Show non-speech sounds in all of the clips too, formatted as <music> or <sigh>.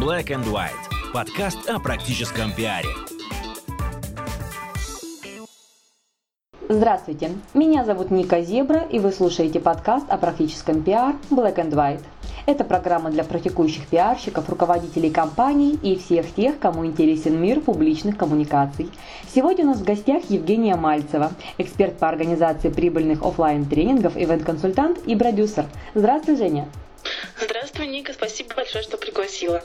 Black and White. Подкаст о практическом пиаре. Здравствуйте, меня зовут Ника Зебра, и вы слушаете подкаст о практическом пиар Black and White. Это программа для практикующих пиарщиков, руководителей компаний и всех тех, кому интересен мир публичных коммуникаций. Сегодня у нас в гостях Евгения Мальцева, эксперт по организации прибыльных офлайн тренингов ивент-консультант и продюсер. Здравствуй, Женя. Здравствуй, Ника, спасибо большое, что пригласила.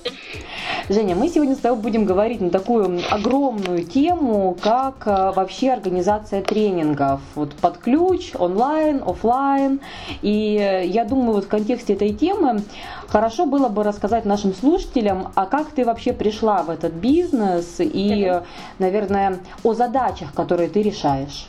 Женя, мы сегодня с тобой будем говорить на такую огромную тему, как э, вообще организация тренингов. Вот под ключ, онлайн, офлайн. И э, я думаю, вот в контексте этой темы хорошо было бы рассказать нашим слушателям, а как ты вообще пришла в этот бизнес и, наверное, о задачах, которые ты решаешь.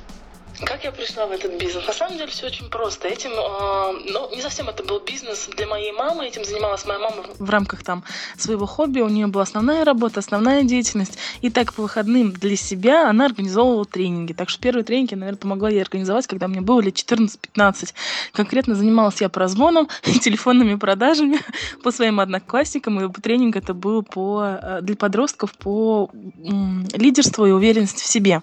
Как я пришла в этот бизнес? На самом деле все очень просто. Этим, э, ну, не совсем это был бизнес для моей мамы. Этим занималась моя мама в рамках там своего хобби. У нее была основная работа, основная деятельность. И так по выходным для себя она организовывала тренинги. Так что первые тренинги, наверное, помогла ей организовать, когда мне было лет 14-15. Конкретно занималась я прозвоном и <laughs> телефонными продажами <laughs> по своим одноклассникам. И тренинг это был по, э, для подростков по лидерству и уверенности в себе.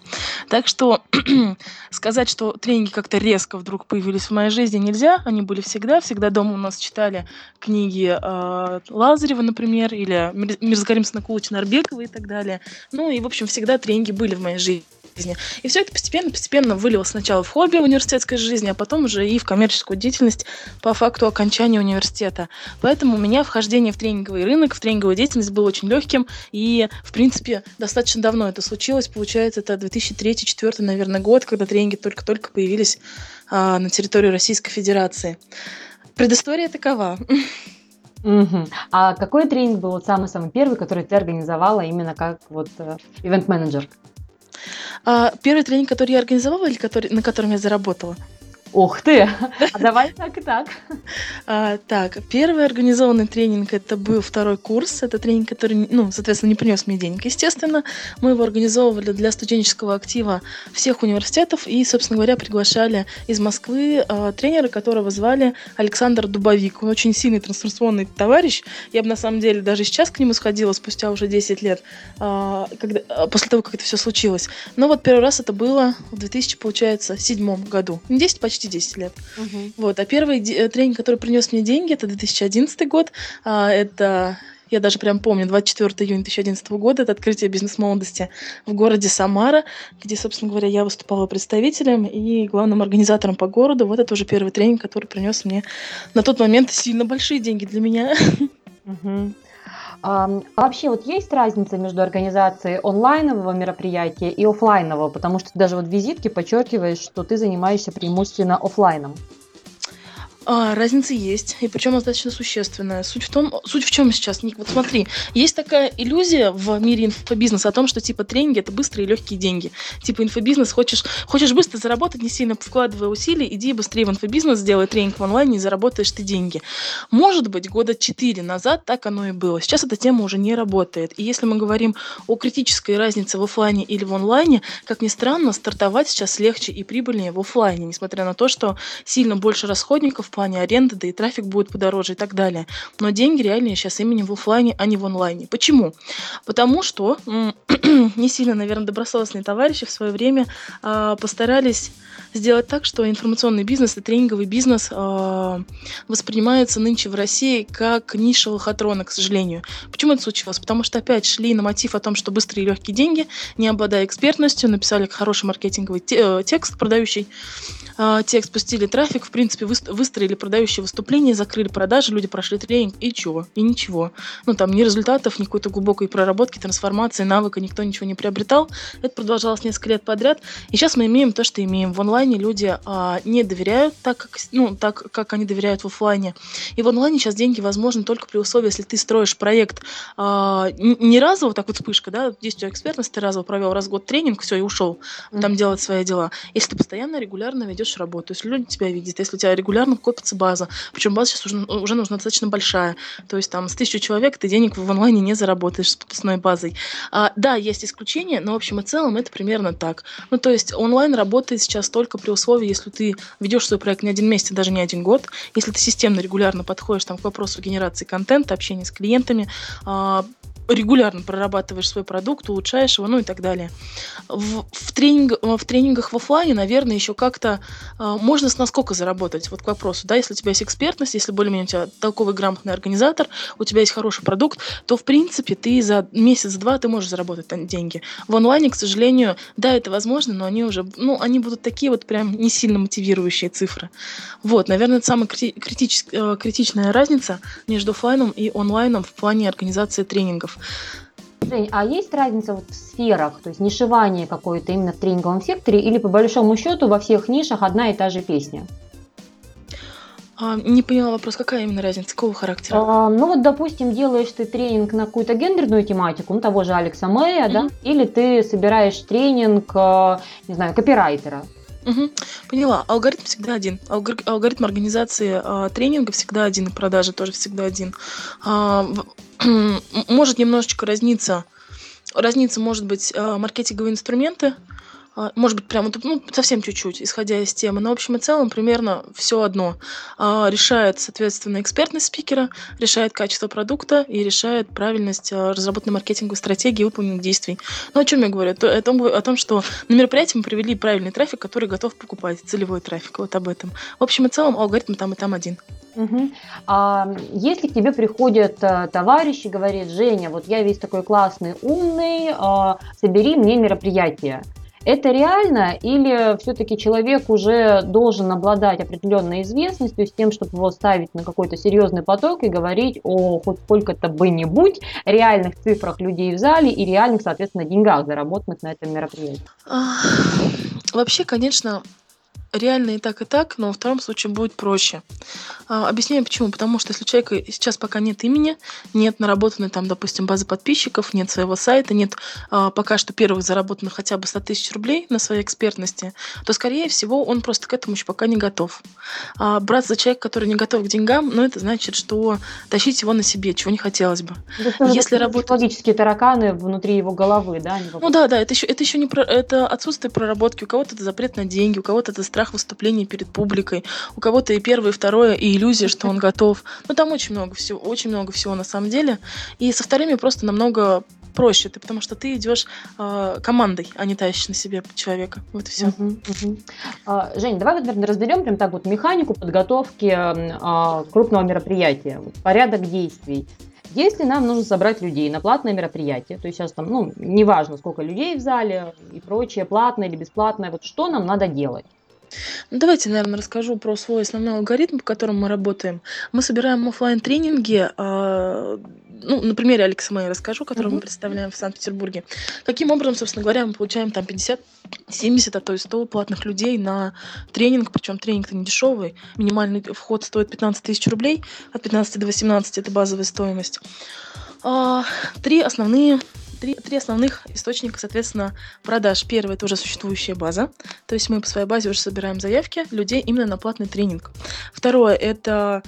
Так что <clears throat> сказать, что тренинги как-то резко вдруг появились в моей жизни, нельзя. Они были всегда. Всегда дома у нас читали книги э, Лазарева, например, или Мирзгарим Снакулыч Нарбекова и так далее. Ну и, в общем, всегда тренинги были в моей жизни жизни. И все это постепенно-постепенно вылилось сначала в хобби университетской жизни, а потом уже и в коммерческую деятельность по факту окончания университета. Поэтому у меня вхождение в тренинговый рынок, в тренинговую деятельность было очень легким, и, в принципе, достаточно давно это случилось. Получается, это 2003-2004, наверное, год, когда тренинги только-только появились а, на территории Российской Федерации. Предыстория такова. Угу. А какой тренинг был самый-самый первый, который ты организовала именно как вот э, ивент-менеджер? А, первый тренинг, который я организовала или который, на котором я заработала? Ух ты! А давай так и так. А, так, первый организованный тренинг это был второй курс. Это тренинг, который, ну, соответственно, не принес мне денег. Естественно, мы его организовывали для студенческого актива всех университетов и, собственно говоря, приглашали из Москвы а, тренера, которого звали Александр Дубовик. Он очень сильный трансформационный товарищ. Я бы на самом деле даже сейчас к нему сходила спустя уже 10 лет, а, когда, а, после того, как это все случилось. Но вот первый раз это было в 2000, получается, седьмом году. 10 почти почти 10 лет. Угу. Вот. А первый э, тренинг, который принес мне деньги, это 2011 год. А, это я даже прям помню, 24 июня 2011 года, это открытие бизнес-молодости в городе Самара, где, собственно говоря, я выступала представителем и главным организатором по городу. Вот это уже первый тренинг, который принес мне на тот момент сильно большие деньги для меня. Угу. А вообще вот есть разница между организацией онлайнового мероприятия и офлайнового, потому что даже вот в визитке подчеркиваешь, что ты занимаешься преимущественно офлайном. А, разница есть, и причем достаточно существенная. Суть в том, суть в чем сейчас, Ник, вот смотри, есть такая иллюзия в мире инфобизнеса о том, что типа тренинги это быстрые и легкие деньги. Типа инфобизнес, хочешь, хочешь быстро заработать, не сильно вкладывая усилия, иди быстрее в инфобизнес, сделай тренинг в онлайне и заработаешь ты деньги. Может быть, года четыре назад так оно и было. Сейчас эта тема уже не работает. И если мы говорим о критической разнице в офлайне или в онлайне, как ни странно, стартовать сейчас легче и прибыльнее в офлайне, несмотря на то, что сильно больше расходников, плане аренды, да и трафик будет подороже и так далее. Но деньги реальные сейчас именно в офлайне, а не в онлайне. Почему? Потому что <clears throat> не сильно, наверное, добросовестные товарищи в свое время э, постарались сделать так, что информационный бизнес и тренинговый бизнес э, воспринимаются нынче в России как ниша лохотрона, к сожалению. Почему это случилось? Потому что опять шли на мотив о том, что быстрые и легкие деньги, не обладая экспертностью, написали хороший маркетинговый те, э, текст, продающий э, текст, пустили трафик, в принципе, выстроили продающие выступления, закрыли продажи, люди прошли тренинг, и чего? И ничего. Ну, там ни результатов, ни какой-то глубокой проработки, трансформации, навыка, никто ничего не приобретал. Это продолжалось несколько лет подряд. И сейчас мы имеем то, что имеем. В онлайне люди а, не доверяют так как, ну, так, как они доверяют в офлайне. И в онлайне сейчас деньги возможны только при условии, если ты строишь проект а, не разово, так вот вспышка, да, тебя экспертность, ты разово провел раз в год тренинг, все, и ушел там делать свои дела. Если ты постоянно, регулярно ведешь работу, если люди тебя видят, если у тебя регулярно копится база. Причем база сейчас уже, уже нужна достаточно большая. То есть там с тысячу человек ты денег в онлайне не заработаешь с подписной базой. А, да, есть исключения, но в общем и целом это примерно так. Ну, то есть онлайн работает сейчас только при условии, если ты ведешь свой проект не один месяц, даже не один год, если ты системно, регулярно подходишь там, к вопросу генерации контента, общения с клиентами, а, регулярно прорабатываешь свой продукт, улучшаешь его, ну и так далее. В, в, тренинг, в тренингах в офлайне, наверное, еще как-то э, можно с насколько заработать. Вот к вопросу, да, если у тебя есть экспертность, если более-менее у тебя толковый, грамотный организатор, у тебя есть хороший продукт, то, в принципе, ты за месяц-два ты можешь заработать деньги. В онлайне, к сожалению, да, это возможно, но они уже, ну, они будут такие вот прям не сильно мотивирующие цифры. Вот, наверное, это самая критич, э, критичная разница между офлайном и онлайном в плане организации тренингов. Жень, а есть разница вот в сферах, то есть нишевание какое-то именно в тренинговом секторе или по большому счету во всех нишах одна и та же песня? А, не поняла вопрос, какая именно разница, какого характера? А, ну вот, допустим, делаешь ты тренинг на какую-то гендерную тематику, ну того же Алекса Мэя, mm-hmm. да, или ты собираешь тренинг, э, не знаю, копирайтера. Угу. Поняла. Алгоритм всегда один. Алгор... Алгоритм организации а, тренинга всегда один, и продажи тоже всегда один. А, в... <clears throat> может немножечко разниться. Разниться может быть а, маркетинговые инструменты, а, может быть, прямо ну, совсем чуть-чуть, исходя из темы. Но в общем и целом примерно все одно. А, решает, соответственно, экспертность спикера, решает качество продукта и решает правильность а, разработанной маркетинговой стратегии и выполненных действий. Ну, о чем я говорю? о, том, о том, что на мероприятии мы привели правильный трафик, который готов покупать, целевой трафик, вот об этом. В общем и целом алгоритм там и там один. Угу. А если к тебе приходят а, товарищи, говорит, Женя, вот я весь такой классный, умный, а, собери мне мероприятие. Это реально или все-таки человек уже должен обладать определенной известностью с тем, чтобы его ставить на какой-то серьезный поток и говорить о хоть сколько-то бы ни будь реальных цифрах людей в зале и реальных, соответственно, деньгах, заработанных на этом мероприятии? Вообще, конечно, реально и так, и так, но во втором случае будет проще. А, объясняю почему. Потому что если у человека сейчас пока нет имени, нет наработанной там, допустим, базы подписчиков, нет своего сайта, нет а, пока что первых заработанных хотя бы 100 тысяч рублей на своей экспертности, то, скорее всего, он просто к этому еще пока не готов. А брать за человека, который не готов к деньгам, ну, это значит, что тащить его на себе, чего не хотелось бы. Это Если работать... Логические тараканы внутри его головы, да? Ну да, да, это еще, это еще не про... это отсутствие проработки. У кого-то это запрет на деньги, у кого-то это страх страх выступления перед публикой, у кого-то и первое, и второе, и иллюзия, что он готов. Ну, там очень много всего, очень много всего на самом деле. И со вторыми просто намного проще, ты, потому что ты идешь э, командой, а не тащишь на себе человека. Вот и все. Uh-huh, uh-huh. А, Жень, давай, наверное, разберем прям так вот механику подготовки э, крупного мероприятия, порядок действий. Если нам нужно собрать людей на платное мероприятие, то есть сейчас там, ну, неважно, сколько людей в зале и прочее, платное или бесплатное, вот что нам надо делать? Ну, давайте, наверное, расскажу про свой основной алгоритм, по которому мы работаем. Мы собираем офлайн тренинги а, ну, на примере Алекса Мэй расскажу, который мы представляем в Санкт-Петербурге. Каким образом, собственно говоря, мы получаем там 50, 70, а то и 100 платных людей на тренинг, причем тренинг-то не дешевый, минимальный вход стоит 15 тысяч рублей, от 15 до 18 это базовая стоимость. А, три основные три, три основных источника, соответственно, продаж. Первый – это уже существующая база, то есть мы по своей базе уже собираем заявки людей именно на платный тренинг. Второе – это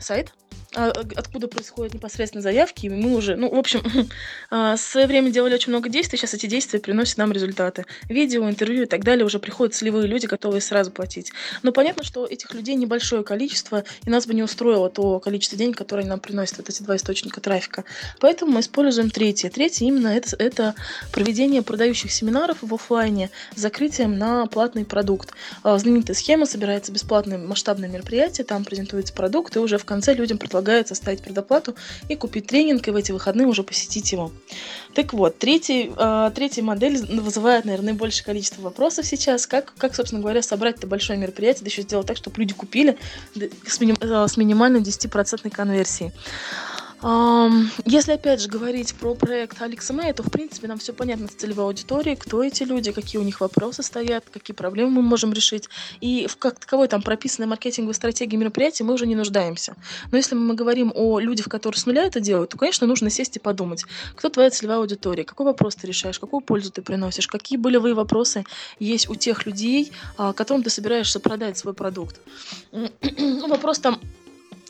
сайт, откуда происходят непосредственно заявки, и мы уже, ну, в общем, <laughs> а, в свое время делали очень много действий, сейчас эти действия приносят нам результаты. Видео, интервью и так далее уже приходят целевые люди, готовые сразу платить. Но понятно, что этих людей небольшое количество, и нас бы не устроило то количество денег, которое нам приносят вот эти два источника трафика. Поэтому мы используем третье. Третье именно это, это проведение продающих семинаров в офлайне с закрытием на платный продукт. А, знаменитая схема, собирается бесплатное масштабное мероприятие, там презентуется продукт, и уже в конце людям предлагается предлагается ставить предоплату и купить тренинг, и в эти выходные уже посетить его. Так вот, третий, э, третья модель вызывает, наверное, наибольшее количество вопросов сейчас. Как, как собственно говоря, собрать это большое мероприятие, да еще сделать так, чтобы люди купили с, миним, э, с минимальной 10% конверсией. Если опять же говорить про проект Алекса Мэй, то в принципе нам все понятно с целевой аудиторией, кто эти люди, какие у них вопросы стоят, какие проблемы мы можем решить. И в как таковой там прописанной маркетинговой стратегии мероприятия мы уже не нуждаемся. Но если мы говорим о людях, которые с нуля это делают, то, конечно, нужно сесть и подумать, кто твоя целевая аудитория, какой вопрос ты решаешь, какую пользу ты приносишь, какие болевые вопросы есть у тех людей, а, которым ты собираешься продать свой продукт. <clears throat> Ну, вопрос там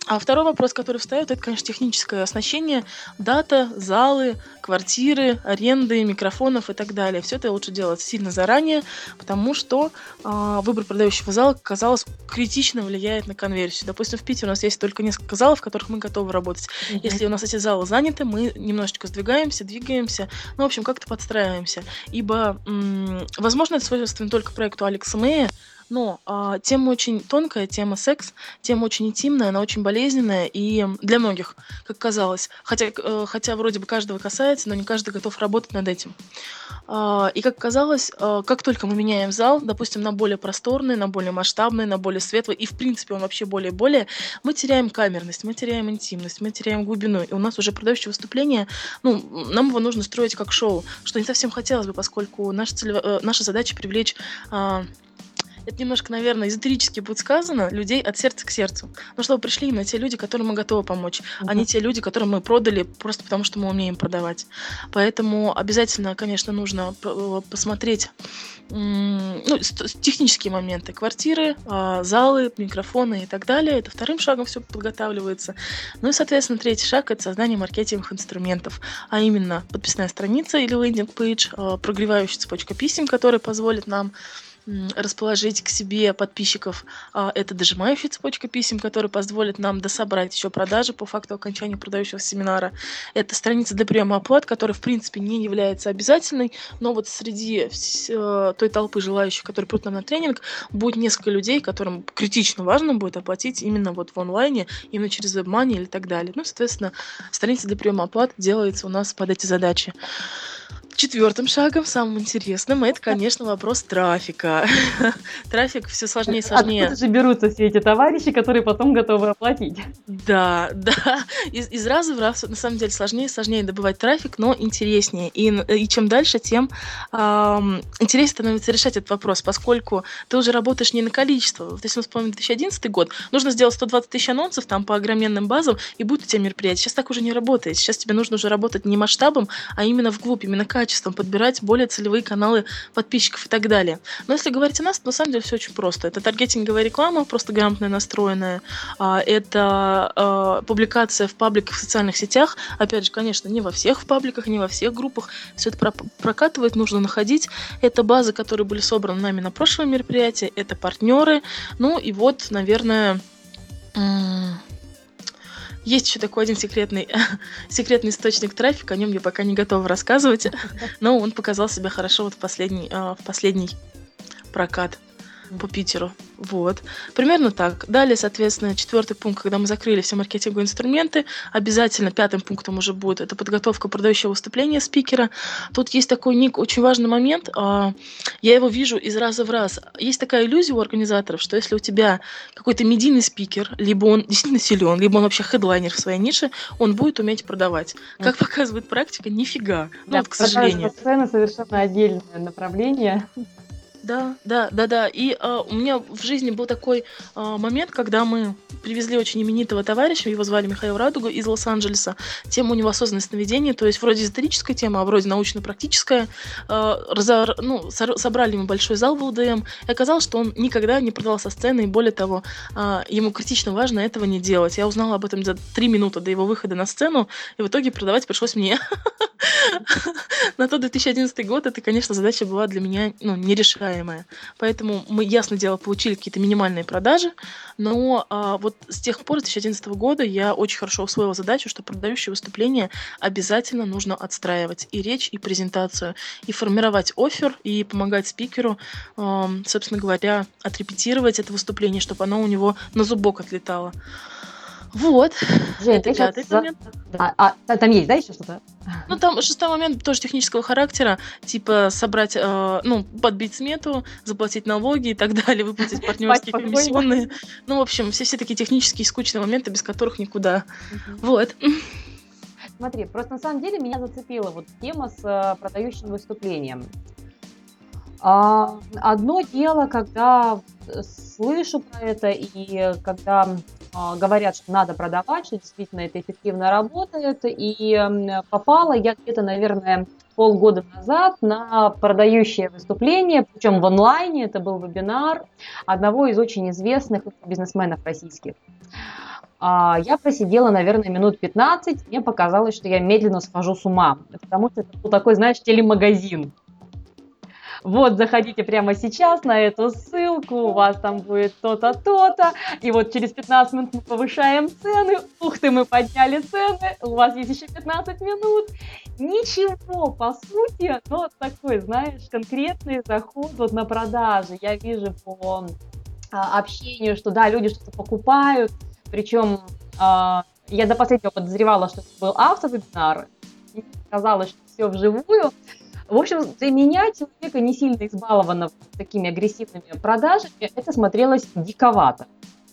а второй вопрос, который встает, это, конечно, техническое оснащение, дата, залы, квартиры, аренды, микрофонов и так далее. Все это лучше делать сильно заранее, потому что а, выбор продающего зала, казалось, критично влияет на конверсию. Допустим, в Питере у нас есть только несколько залов, в которых мы готовы работать. Mm-hmm. Если у нас эти залы заняты, мы немножечко сдвигаемся, двигаемся, ну, в общем, как-то подстраиваемся. Ибо, м- возможно, это свойственно только проекту Алекса Мэя, но а, тема очень тонкая, тема секс, тема очень интимная, она очень болезненная и для многих, как казалось. Хотя, э, хотя вроде бы каждого касается, но не каждый готов работать над этим. А, и как казалось, а, как только мы меняем зал, допустим, на более просторный, на более масштабный, на более светлый, и в принципе он вообще более-более, мы теряем камерность, мы теряем интимность, мы теряем глубину. И у нас уже продающее выступление, ну, нам его нужно строить как шоу, что не совсем хотелось бы, поскольку наша, целево, э, наша задача привлечь а, это немножко, наверное, эзотерически будет сказано, людей от сердца к сердцу. Ну, чтобы пришли именно те люди, которым мы готовы помочь, uh-huh. а не те люди, которым мы продали просто потому, что мы умеем продавать. Поэтому обязательно, конечно, нужно э, посмотреть ну, технические моменты. Квартиры, а, залы, микрофоны и так далее. Это вторым шагом все подготавливается. Ну и, соответственно, третий шаг – это создание маркетинговых инструментов, а именно подписная страница или лендинг-пейдж, а, прогревающая цепочка писем, которая позволит нам расположить к себе подписчиков. А, это дожимающая цепочка писем, которая позволит нам дособрать еще продажи по факту окончания продающего семинара. Это страница для приема оплат, которая, в принципе, не является обязательной, но вот среди э, той толпы желающих, которые придут нам на тренинг, будет несколько людей, которым критично важно будет оплатить именно вот в онлайне, именно через WebMoney или так далее. Ну, соответственно, страница для приема оплат делается у нас под эти задачи. Четвертым шагом, самым интересным, это, конечно, вопрос трафика. <laughs> Трафик все сложнее и сложнее. Откуда же берутся все эти товарищи, которые потом готовы оплатить? Да, да. Из, из раза в раз, на самом деле, сложнее и сложнее добывать трафик, но интереснее. И, и чем дальше, тем эм, интереснее становится решать этот вопрос, поскольку ты уже работаешь не на количество. Вот если мы вспомним 2011 год, нужно сделать 120 тысяч анонсов там по огроменным базам, и будет у тебя мероприятие. Сейчас так уже не работает. Сейчас тебе нужно уже работать не масштабом, а именно вглубь, именно качеством качеством, подбирать более целевые каналы подписчиков и так далее. Но если говорить о нас, то на самом деле все очень просто. Это таргетинговая реклама, просто грамотная настроенная. А, это а, публикация в пабликах в социальных сетях. Опять же, конечно, не во всех пабликах, не во всех группах. Все это прокатывает, нужно находить. Это базы, которые были собраны нами на прошлом мероприятии. Это партнеры. Ну и вот, наверное, есть еще такой один секретный, <laughs> секретный источник трафика, о нем я пока не готова рассказывать, но он показал себя хорошо вот в последний, а, в последний прокат по Питеру. Вот. Примерно так. Далее, соответственно, четвертый пункт, когда мы закрыли все маркетинговые инструменты, обязательно пятым пунктом уже будет это подготовка продающего выступления спикера. Тут есть такой ник, очень важный момент. А, я его вижу из раза в раз. Есть такая иллюзия у организаторов, что если у тебя какой-то медийный спикер, либо он действительно силен, либо он вообще хедлайнер в своей нише, он будет уметь продавать. Как показывает практика, нифига. Ну, вот, к сожалению. Сцена совершенно отдельное направление. Да, да, да, да. И э, у меня в жизни был такой э, момент, когда мы привезли очень именитого товарища, его звали Михаил Радуга из Лос-Анджелеса. Тема у него осознанное сновидение, то есть вроде эзотерическая тема, а вроде научно-практическая. Э, ну, со, собрали ему большой зал в ЛДМ, и оказалось, что он никогда не продавал со сцены, и более того, э, ему критично важно этого не делать. Я узнала об этом за три минуты до его выхода на сцену, и в итоге продавать пришлось мне. <laughs> На тот 2011 год это, конечно, задача была для меня ну, нерешаемая. Поэтому мы, ясно дело, получили какие-то минимальные продажи, но а, вот с тех пор, с 2011 года, я очень хорошо усвоила задачу, что продающее выступление обязательно нужно отстраивать и речь, и презентацию, и формировать офер, и помогать спикеру, э, собственно говоря, отрепетировать это выступление, чтобы оно у него на зубок отлетало. Вот. Жень, это пятый за... момент. А, а, там есть, да, еще что-то? Ну, там шестой момент тоже технического характера, типа собрать, э, ну, подбить смету, заплатить налоги и так <laughs> далее, выплатить партнерские комиссионные. Ну, в общем, все, все такие технические скучные моменты, без которых никуда. Вот. смотри, просто на самом деле меня зацепила вот тема с э, продающим выступлением. А, одно дело, когда слышу про это и когда а, говорят, что надо продавать, что действительно это эффективно работает. И попала я где-то, наверное, полгода назад на продающее выступление, причем в онлайне, это был вебинар одного из очень известных бизнесменов российских. А, я просидела, наверное, минут 15, мне показалось, что я медленно схожу с ума, потому что это был такой, знаешь, телемагазин вот, заходите прямо сейчас на эту ссылку, у вас там будет то-то, то-то, и вот через 15 минут мы повышаем цены, ух ты, мы подняли цены, у вас есть еще 15 минут. Ничего, по сути, но такой, знаешь, конкретный заход вот на продажи. Я вижу по а, общению, что да, люди что-то покупают, причем а, я до последнего подозревала, что это был автовебинар, и казалось, что все вживую, в общем, для меня, человека не сильно избалованного такими агрессивными продажами, это смотрелось диковато.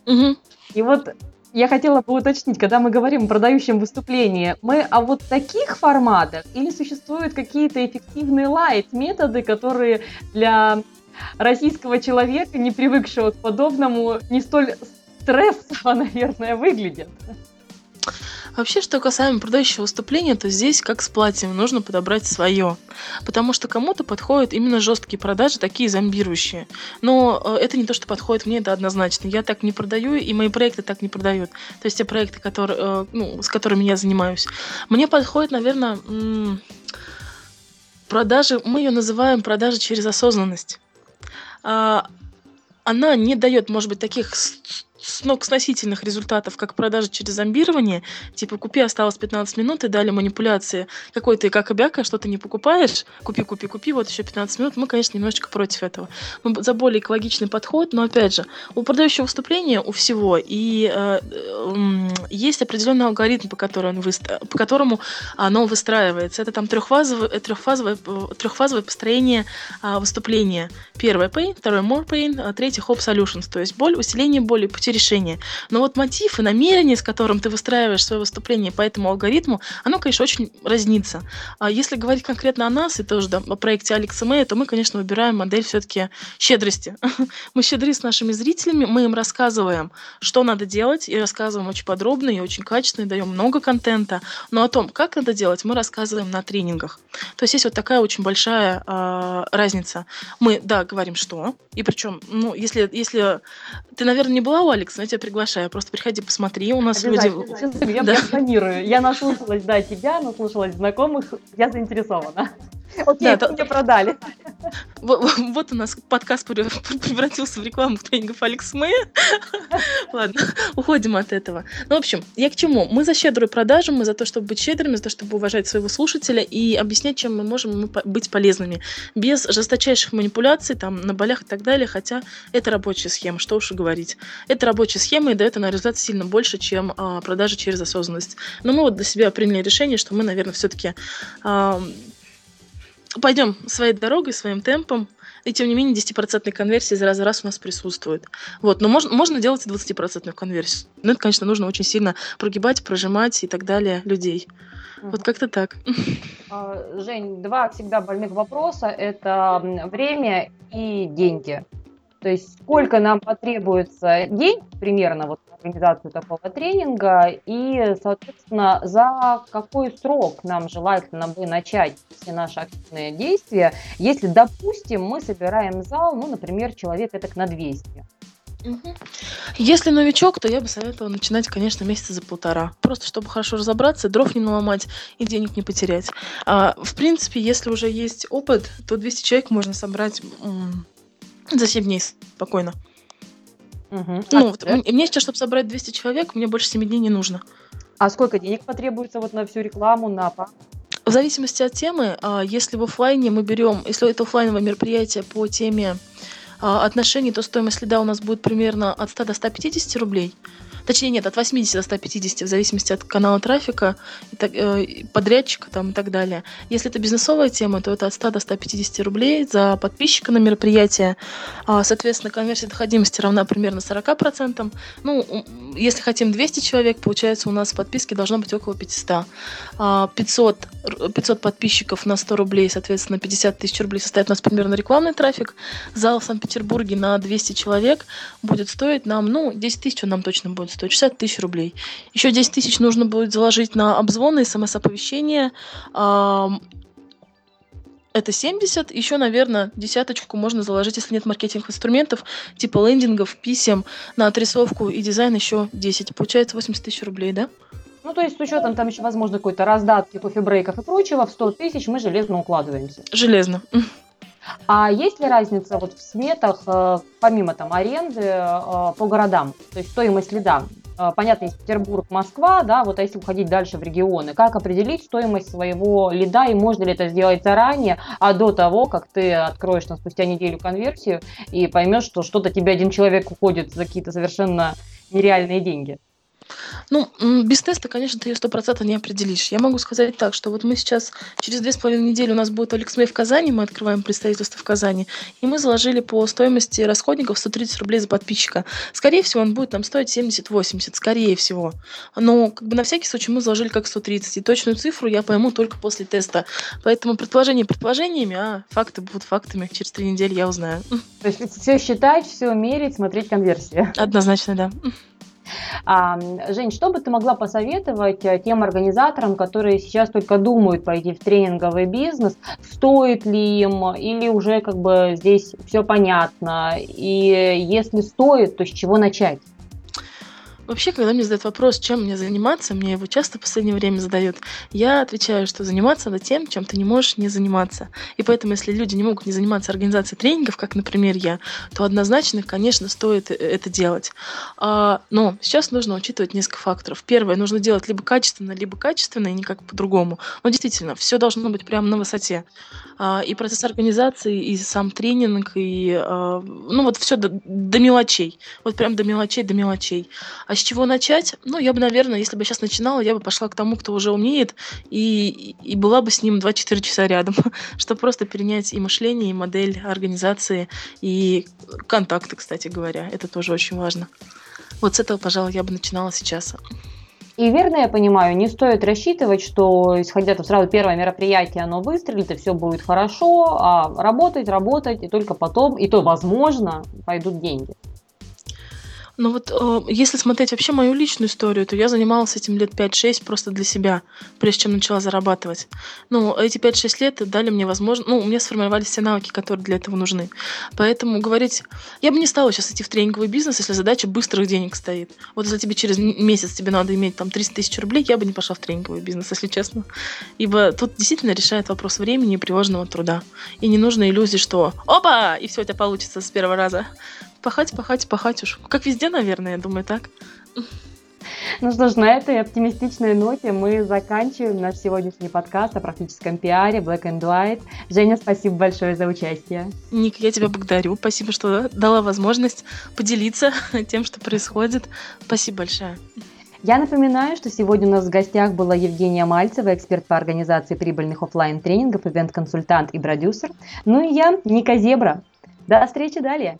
Угу. И вот я хотела бы уточнить, когда мы говорим о продающем выступлении, мы о вот таких форматах или существуют какие-то эффективные лайт-методы, которые для российского человека, не привыкшего к подобному, не столь стрессово, <laughs> наверное, выглядят? Вообще, что касаемо продающего выступления, то здесь, как с платьем, нужно подобрать свое. Потому что кому-то подходят именно жесткие продажи, такие зомбирующие. Но э, это не то, что подходит мне, это однозначно. Я так не продаю, и мои проекты так не продают. То есть те проекты, которые, э, ну, с которыми я занимаюсь. Мне подходит, наверное, продажи, мы ее называем продажи через осознанность. А, она не дает, может быть, таких сногсносительных результатов, как продажа через зомбирование, типа купи, осталось 15 минут, и дали манипуляции, какой ты как обяка, что ты не покупаешь, купи, купи, купи, вот еще 15 минут, мы, конечно, немножечко против этого. Мы за более экологичный подход, но, опять же, у продающего выступления у всего, и э, есть определенный алгоритм, по, которому, по которому оно выстраивается. Это там трехфазовое, э, трехфазовое, э, трехфазовое построение э, выступления. Первое pain, второе more pain, а третье hope solutions, то есть боль, усиление боли, пути решения. Но вот мотив и намерение, с которым ты выстраиваешь свое выступление по этому алгоритму, оно, конечно, очень разнится. А если говорить конкретно о нас и тоже да, о проекте Алекса Мэя, то мы, конечно, выбираем модель все-таки щедрости. <laughs> мы щедры с нашими зрителями, мы им рассказываем, что надо делать, и рассказываем очень подробно и очень качественно, и даем много контента. Но о том, как надо делать, мы рассказываем на тренингах. То есть есть вот такая очень большая э, разница. Мы, да, говорим, что. И причем, ну, если, если ты, наверное, не была у Алекса, Алекс, я тебя приглашаю. Просто приходи, посмотри. У нас люди... Я, да. я планирую. Я наслушалась, да, тебя, наслушалась знакомых. Я заинтересована. Окей, да, мне продали. Вот, у нас подкаст <laughs> превратился в рекламу тренингов Алекс Мэя. <laughs> Ладно, уходим от этого. Ну, в общем, я к чему? Мы за щедрую продажу, мы за то, чтобы быть щедрыми, за то, чтобы уважать своего слушателя и объяснять, чем мы можем быть полезными. Без жесточайших манипуляций, там, на болях и так далее, хотя это рабочая схема, что уж и говорить. Это рабочая схема и дает она результат сильно больше, чем а, продажа через осознанность. Но мы вот для себя приняли решение, что мы, наверное, все-таки пойдем своей дорогой, своим темпом, и тем не менее 10% конверсии из раза в раз у нас присутствует. Вот, но можно, можно делать и 20% конверсию. Но это, конечно, нужно очень сильно прогибать, прожимать и так далее людей. Угу. Вот как-то так. А, Жень, два всегда больных вопроса – это время и деньги. То есть сколько нам потребуется день примерно вот организацию такого тренинга и, соответственно, за какой срок нам желательно бы начать все наши активные действия, если, допустим, мы собираем зал, ну, например, человек это на 200. Если новичок, то я бы советовала начинать, конечно, месяца за полтора. Просто чтобы хорошо разобраться, дров не наломать и денег не потерять. А, в принципе, если уже есть опыт, то 200 человек можно собрать за 7 дней спокойно. Угу. Ну, вот, мне сейчас, чтобы собрать 200 человек, мне больше 7 дней не нужно. А сколько денег потребуется вот на всю рекламу, на В зависимости от темы, а, если в офлайне мы берем, если это офлайновое мероприятие по теме а, отношений, то стоимость лида у нас будет примерно от 100 до 150 рублей. Точнее нет, от 80 до 150, в зависимости от канала трафика, э, подрядчика там, и так далее. Если это бизнесовая тема, то это от 100 до 150 рублей за подписчика на мероприятие. А, соответственно, конверсия доходимости равна примерно 40%. Ну, если хотим 200 человек, получается у нас в подписке должно быть около 500. 500, 500 подписчиков на 100 рублей, соответственно, 50 тысяч рублей составит у нас примерно рекламный трафик. Зал в Санкт-Петербурге на 200 человек будет стоить нам, ну, 10 тысяч он нам точно будет стоить, 60 тысяч рублей. Еще 10 тысяч нужно будет заложить на обзвоны, смс-оповещения, это 70, еще, наверное, десяточку можно заложить, если нет маркетинговых инструментов, типа лендингов, писем, на отрисовку и дизайн еще 10. Получается 80 тысяч рублей, да? Ну, то есть с учетом там еще, возможно, какой-то раздатки, кофе-брейков и прочего, в 100 тысяч мы железно укладываемся. Железно. А есть ли разница вот в сметах, э, помимо там аренды, э, по городам? То есть стоимость лида? Э, понятно, есть Петербург, Москва, да, вот а если уходить дальше в регионы, как определить стоимость своего лида и можно ли это сделать заранее, а до того, как ты откроешь там спустя неделю конверсию и поймешь, что что-то тебе один человек уходит за какие-то совершенно нереальные деньги? Ну, без теста, конечно, ты ее сто процентов не определишь. Я могу сказать так, что вот мы сейчас, через две с половиной недели у нас будет Алексмей в Казани, мы открываем представительство в Казани, и мы заложили по стоимости расходников 130 рублей за подписчика. Скорее всего, он будет там стоить 70-80, скорее всего. Но как бы на всякий случай мы заложили как 130, и точную цифру я пойму только после теста. Поэтому предположения предположениями, а факты будут фактами. Через три недели я узнаю. То есть все считать, все мерить, смотреть конверсии. Однозначно, да. Жень, что бы ты могла посоветовать э, тем организаторам, которые сейчас только думают пойти в тренинговый бизнес, стоит ли им или уже как бы здесь все понятно, и если стоит, то с чего начать? Вообще, когда мне задают вопрос, чем мне заниматься, мне его часто в последнее время задают, я отвечаю, что заниматься надо тем, чем ты не можешь не заниматься. И поэтому, если люди не могут не заниматься организацией тренингов, как, например, я, то однозначно, конечно, стоит э, это делать. А, но сейчас нужно учитывать несколько факторов. Первое, нужно делать либо качественно, либо качественно, и никак по-другому. Но действительно, все должно быть прямо на высоте. А, и процесс организации, и сам тренинг, и а, ну вот все до, до мелочей. Вот прям до мелочей, до мелочей. А с чего начать? Ну, я бы, наверное, если бы сейчас начинала, я бы пошла к тому, кто уже умеет, и, и была бы с ним 2-4 часа рядом, <laughs> чтобы просто перенять и мышление, и модель организации, и контакты, кстати говоря. Это тоже очень важно. Вот с этого, пожалуй, я бы начинала сейчас. И верно я понимаю, не стоит рассчитывать, что исходя там сразу первое мероприятие, оно выстрелит, и все будет хорошо, а работать, работать, и только потом, и то, возможно, пойдут деньги. Ну вот, э, если смотреть вообще мою личную историю, то я занималась этим лет 5-6 просто для себя, прежде чем начала зарабатывать. Ну, эти 5-6 лет дали мне возможность, ну, у меня сформировались все навыки, которые для этого нужны. Поэтому говорить, я бы не стала сейчас идти в тренинговый бизнес, если задача быстрых денег стоит. Вот если тебе через месяц тебе надо иметь там 300 тысяч рублей, я бы не пошла в тренинговый бизнес, если честно. Ибо тут действительно решает вопрос времени и приложенного труда. И не нужно иллюзии, что опа, и все у тебя получится с первого раза пахать, пахать, пахать уж. Как везде, наверное, я думаю, так. <laughs> Ну что ж, на этой оптимистичной ноте мы заканчиваем наш сегодняшний подкаст о практическом пиаре Black and White. Женя, спасибо большое за участие. Ник, я тебя благодарю. Спасибо, что дала возможность поделиться <laughs> тем, что происходит. Спасибо большое. Я напоминаю, что сегодня у нас в гостях была Евгения Мальцева, эксперт по организации прибыльных офлайн тренингов ивент-консультант и продюсер. Ну и я, Ника Зебра. До встречи далее.